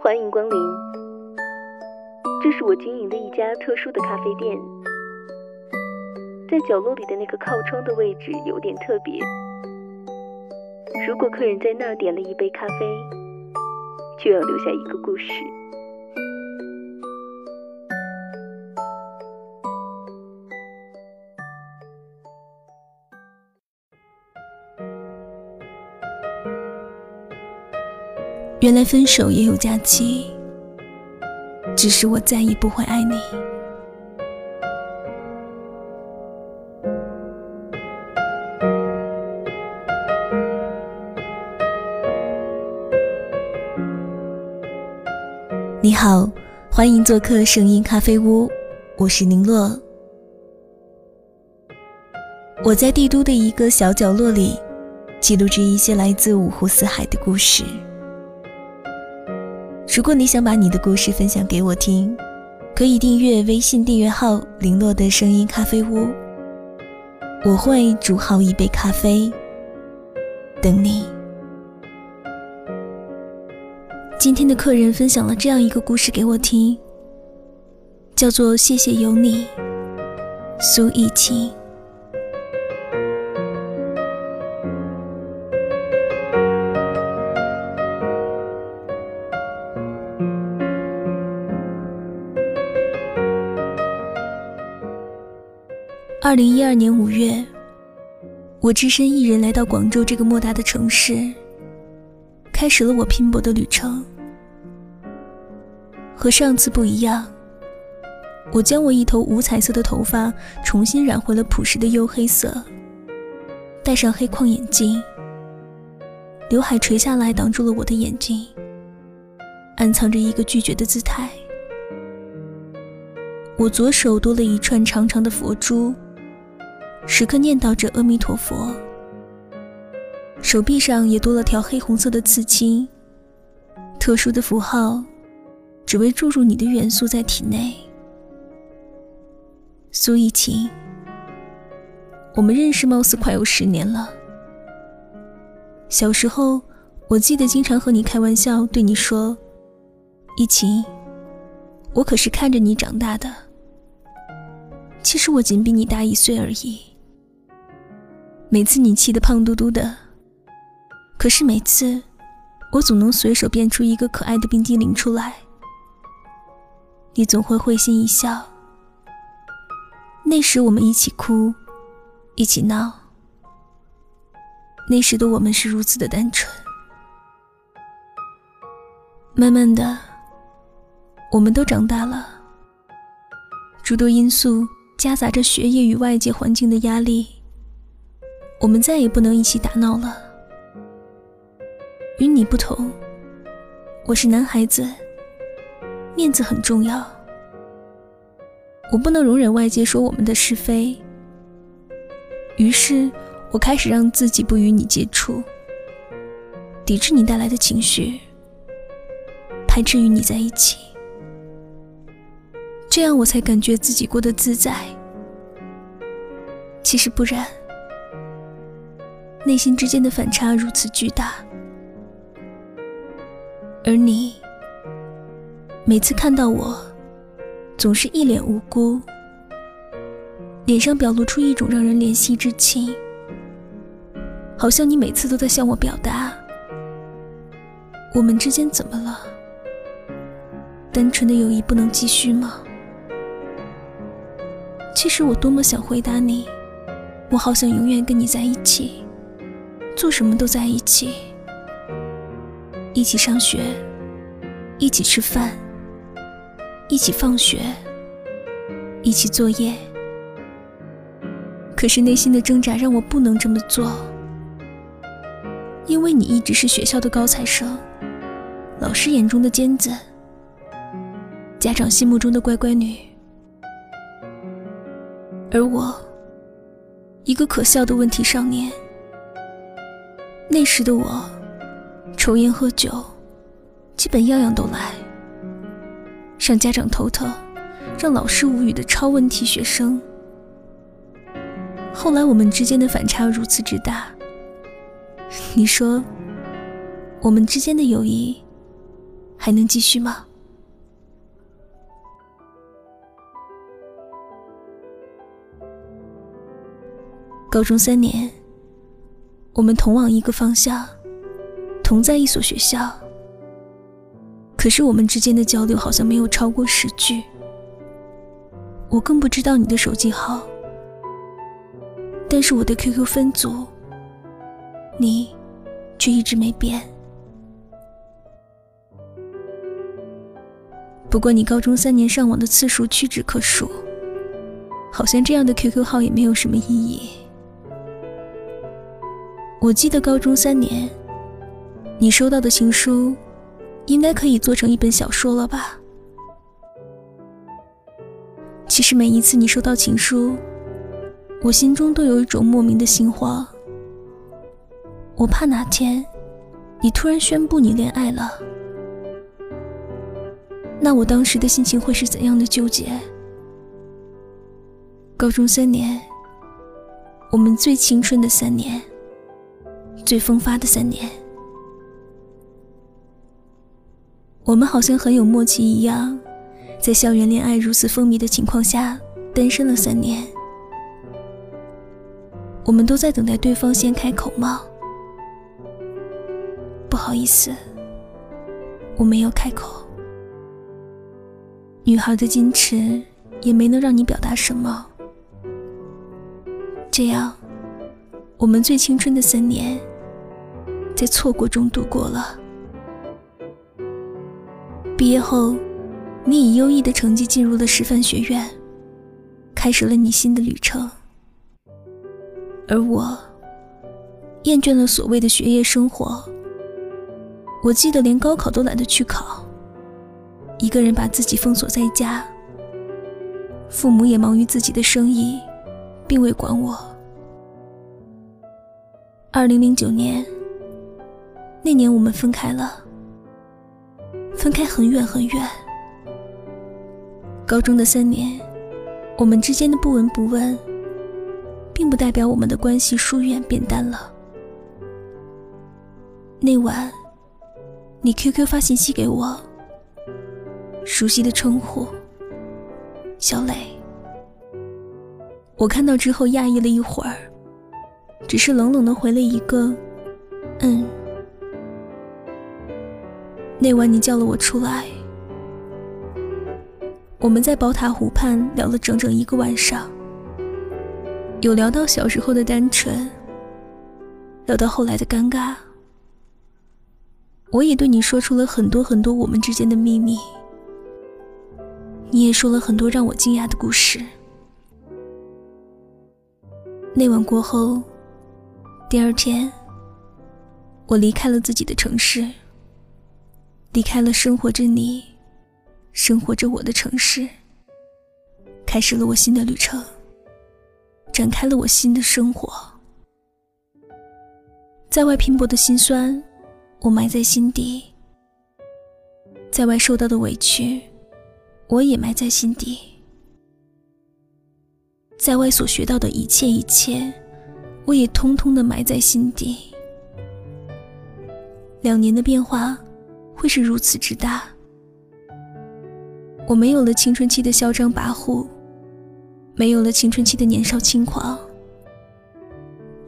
欢迎光临，这是我经营的一家特殊的咖啡店，在角落里的那个靠窗的位置有点特别。如果客人在那儿点了一杯咖啡，就要留下一个故事。原来分手也有假期，只是我再也不会爱你。你好，欢迎做客声音咖啡屋，我是宁洛。我在帝都的一个小角落里，记录着一些来自五湖四海的故事。如果你想把你的故事分享给我听，可以订阅微信订阅号“零落的声音咖啡屋”，我会煮好一杯咖啡等你。今天的客人分享了这样一个故事给我听，叫做《谢谢有你》，苏艺晴。二零一二年五月，我只身一人来到广州这个莫大的城市，开始了我拼搏的旅程。和上次不一样，我将我一头五彩色的头发重新染回了朴实的黝黑色，戴上黑框眼镜，刘海垂下来挡住了我的眼睛，暗藏着一个拒绝的姿态。我左手多了一串长长的佛珠。时刻念叨着阿弥陀佛，手臂上也多了条黑红色的刺青，特殊的符号，只为注入你的元素在体内。苏一晴，我们认识貌似快有十年了。小时候，我记得经常和你开玩笑，对你说：“一晴，我可是看着你长大的。”其实我仅比你大一岁而已。每次你气得胖嘟嘟的，可是每次我总能随手变出一个可爱的冰激凌出来，你总会会心一笑。那时我们一起哭，一起闹，那时的我们是如此的单纯。慢慢的，我们都长大了，诸多因素夹杂着学业与外界环境的压力。我们再也不能一起打闹了。与你不同，我是男孩子，面子很重要。我不能容忍外界说我们的是非，于是我开始让自己不与你接触，抵制你带来的情绪，排斥与你在一起，这样我才感觉自己过得自在。其实不然。内心之间的反差如此巨大，而你每次看到我，总是一脸无辜，脸上表露出一种让人怜惜之情，好像你每次都在向我表达：我们之间怎么了？单纯的友谊不能继续吗？其实我多么想回答你，我好想永远跟你在一起。做什么都在一起，一起上学，一起吃饭，一起放学，一起作业。可是内心的挣扎让我不能这么做，因为你一直是学校的高材生，老师眼中的尖子，家长心目中的乖乖女，而我，一个可笑的问题少年。那时的我，抽烟喝酒，基本样样都来，让家长头疼，让老师无语的超问题学生。后来我们之间的反差如此之大，你说，我们之间的友谊还能继续吗？高中三年，我们同往一个方向，同在一所学校。可是我们之间的交流好像没有超过十句。我更不知道你的手机号，但是我的 QQ 分组，你却一直没变。不过你高中三年上网的次数屈指可数，好像这样的 QQ 号也没有什么意义。我记得高中三年，你收到的情书，应该可以做成一本小说了吧？其实每一次你收到情书，我心中都有一种莫名的心慌。我怕哪天，你突然宣布你恋爱了，那我当时的心情会是怎样的纠结？高中三年，我们最青春的三年。最风发的三年，我们好像很有默契一样，在校园恋爱如此风靡的情况下，单身了三年。我们都在等待对方先开口吗？不好意思，我没有开口。女孩的矜持也没能让你表达什么。这样，我们最青春的三年。在错过中度过了。毕业后，你以优异的成绩进入了师范学院，开始了你新的旅程。而我，厌倦了所谓的学业生活。我记得连高考都懒得去考，一个人把自己封锁在家。父母也忙于自己的生意，并未管我。二零零九年。那年我们分开了，分开很远很远。高中的三年，我们之间的不闻不问，并不代表我们的关系疏远变淡了。那晚，你 QQ 发信息给我，熟悉的称呼，小磊。我看到之后讶异了一会儿，只是冷冷的回了一个“嗯”。那晚你叫了我出来，我们在宝塔湖畔聊了整整一个晚上，有聊到小时候的单纯，聊到后来的尴尬，我也对你说出了很多很多我们之间的秘密，你也说了很多让我惊讶的故事。那晚过后，第二天，我离开了自己的城市。离开了生活着你、生活着我的城市，开始了我新的旅程，展开了我新的生活。在外拼搏的辛酸，我埋在心底；在外受到的委屈，我也埋在心底；在外所学到的一切一切，我也通通的埋在心底。两年的变化。会是如此之大。我没有了青春期的嚣张跋扈，没有了青春期的年少轻狂。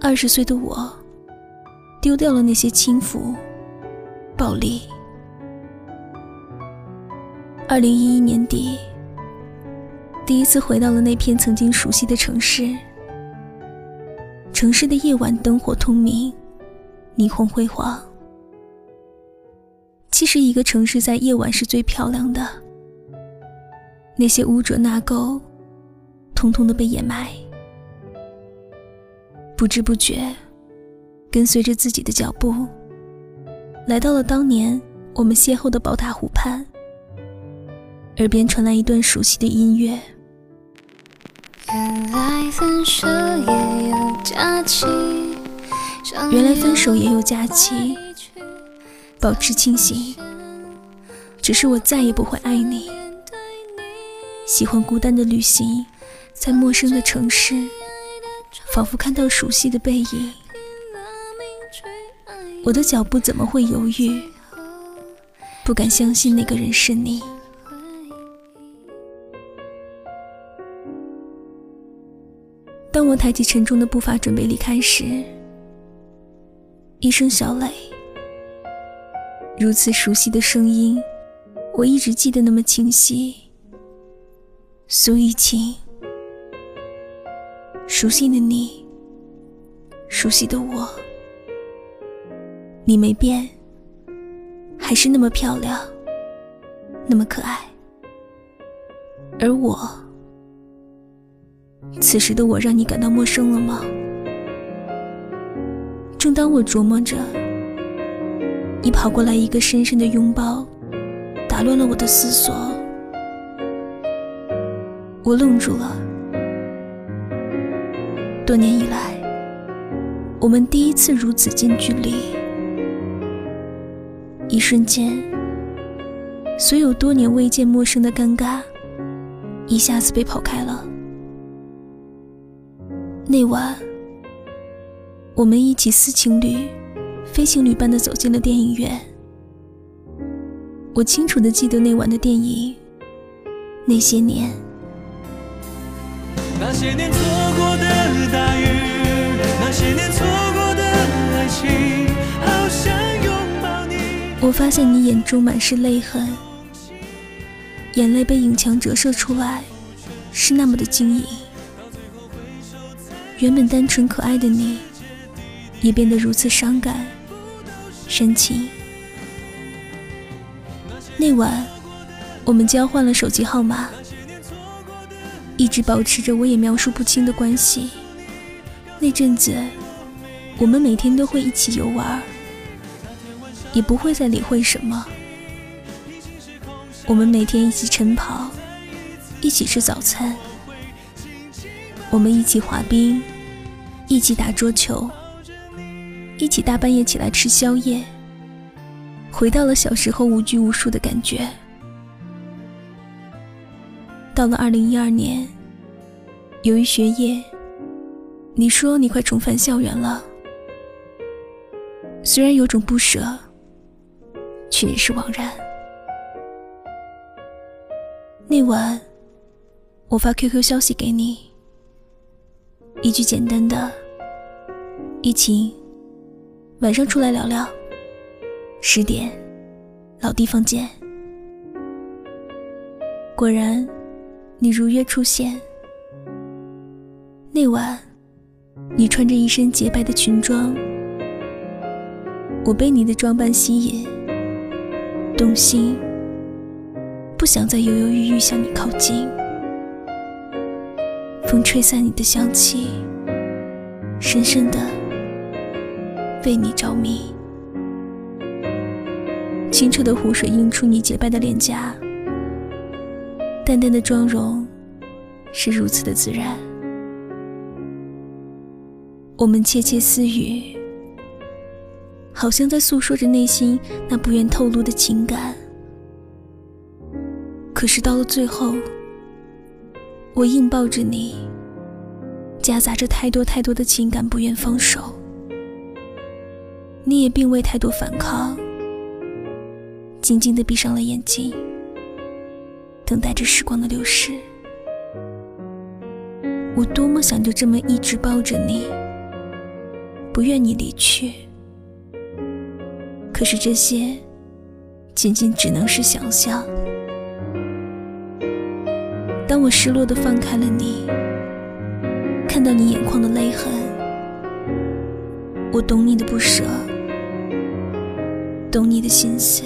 二十岁的我，丢掉了那些轻浮、暴力。二零一一年底，第一次回到了那片曾经熟悉的城市。城市的夜晚灯火通明，霓虹辉煌。其实，一个城市在夜晚是最漂亮的。那些污浊纳垢，通通的被掩埋。不知不觉，跟随着自己的脚步，来到了当年我们邂逅的宝塔湖畔。耳边传来一段熟悉的音乐。原来分手也有假期。原来分手也有假期。保持清醒，只是我再也不会爱你。喜欢孤单的旅行，在陌生的城市，仿佛看到熟悉的背影。我的脚步怎么会犹豫？不敢相信那个人是你。当我抬起沉重的步伐准备离开时，一声小磊，如此熟悉的声音，我一直记得那么清晰。苏雨晴，熟悉的你，熟悉的我，你没变，还是那么漂亮，那么可爱，而我，此时的我让你感到陌生了吗？正当我琢磨着，你跑过来一个深深的拥抱，打乱了我的思索。我愣住了。多年以来，我们第一次如此近距离，一瞬间，所有多年未见陌生的尴尬，一下子被抛开了。那晚。我们一起撕情侣、非情侣般的走进了电影院。我清楚的记得那晚的电影，那些年。那些年错过的大雨，那些年错过的爱情，好想拥抱你。我发现你眼中满是泪痕，眼泪被影墙折射出来，是那么的晶莹。原本单纯可爱的你。也变得如此伤感、深情。那晚，我们交换了手机号码，一直保持着我也描述不清的关系。那阵子，我们每天都会一起游玩，也不会再理会什么。我们每天一起晨跑，一起吃早餐，我们一起滑冰，一起打桌球。一起大半夜起来吃宵夜，回到了小时候无拘无束的感觉。到了二零一二年，由于学业，你说你快重返校园了。虽然有种不舍，却也是枉然。那晚，我发 QQ 消息给你，一句简单的“一起”。晚上出来聊聊。十点，老地方见。果然，你如约出现。那晚，你穿着一身洁白的裙装，我被你的装扮吸引，动心，不想再犹犹豫豫向你靠近。风吹散你的香气，深深的。为你着迷，清澈的湖水映出你洁白的脸颊，淡淡的妆容是如此的自然。我们窃窃私语，好像在诉说着内心那不愿透露的情感。可是到了最后，我硬抱着你，夹杂着太多太多的情感，不愿放手。你也并未太多反抗，静静的闭上了眼睛，等待着时光的流逝。我多么想就这么一直抱着你，不愿你离去。可是这些，仅仅只能是想象。当我失落的放开了你，看到你眼眶的泪痕，我懂你的不舍。懂你的心思，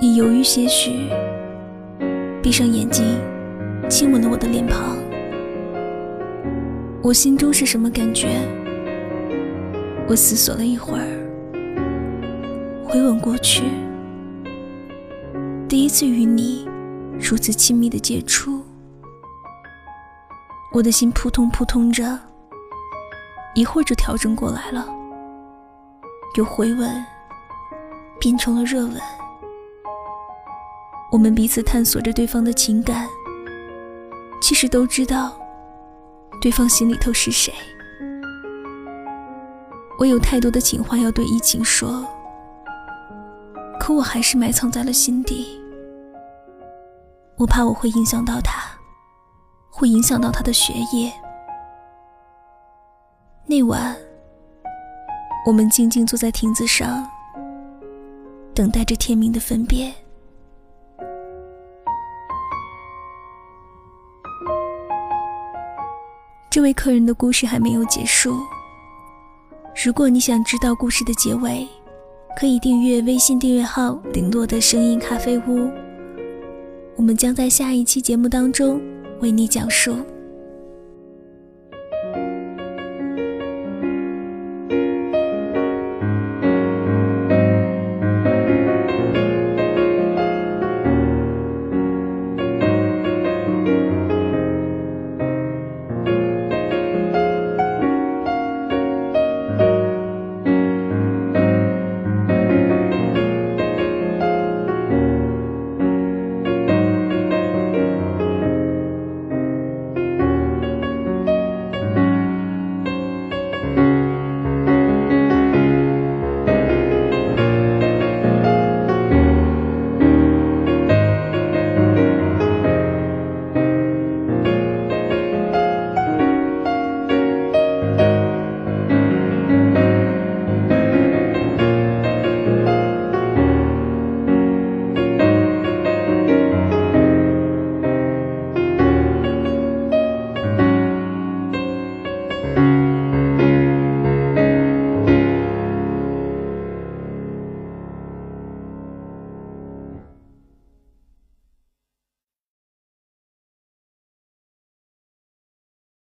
你犹豫些许，闭上眼睛，亲吻了我的脸庞。我心中是什么感觉？我思索了一会儿，回吻过去，第一次与你如此亲密的接触，我的心扑通扑通着，一会儿就调整过来了。由回吻变成了热吻，我们彼此探索着对方的情感，其实都知道对方心里头是谁。我有太多的情话要对依晴说，可我还是埋藏在了心底。我怕我会影响到他，会影响到他的学业。那晚，我们静静坐在亭子上，等待着天明的分别。这位客人的故事还没有结束。如果你想知道故事的结尾，可以订阅微信订阅号“零落的声音咖啡屋”。我们将在下一期节目当中为你讲述。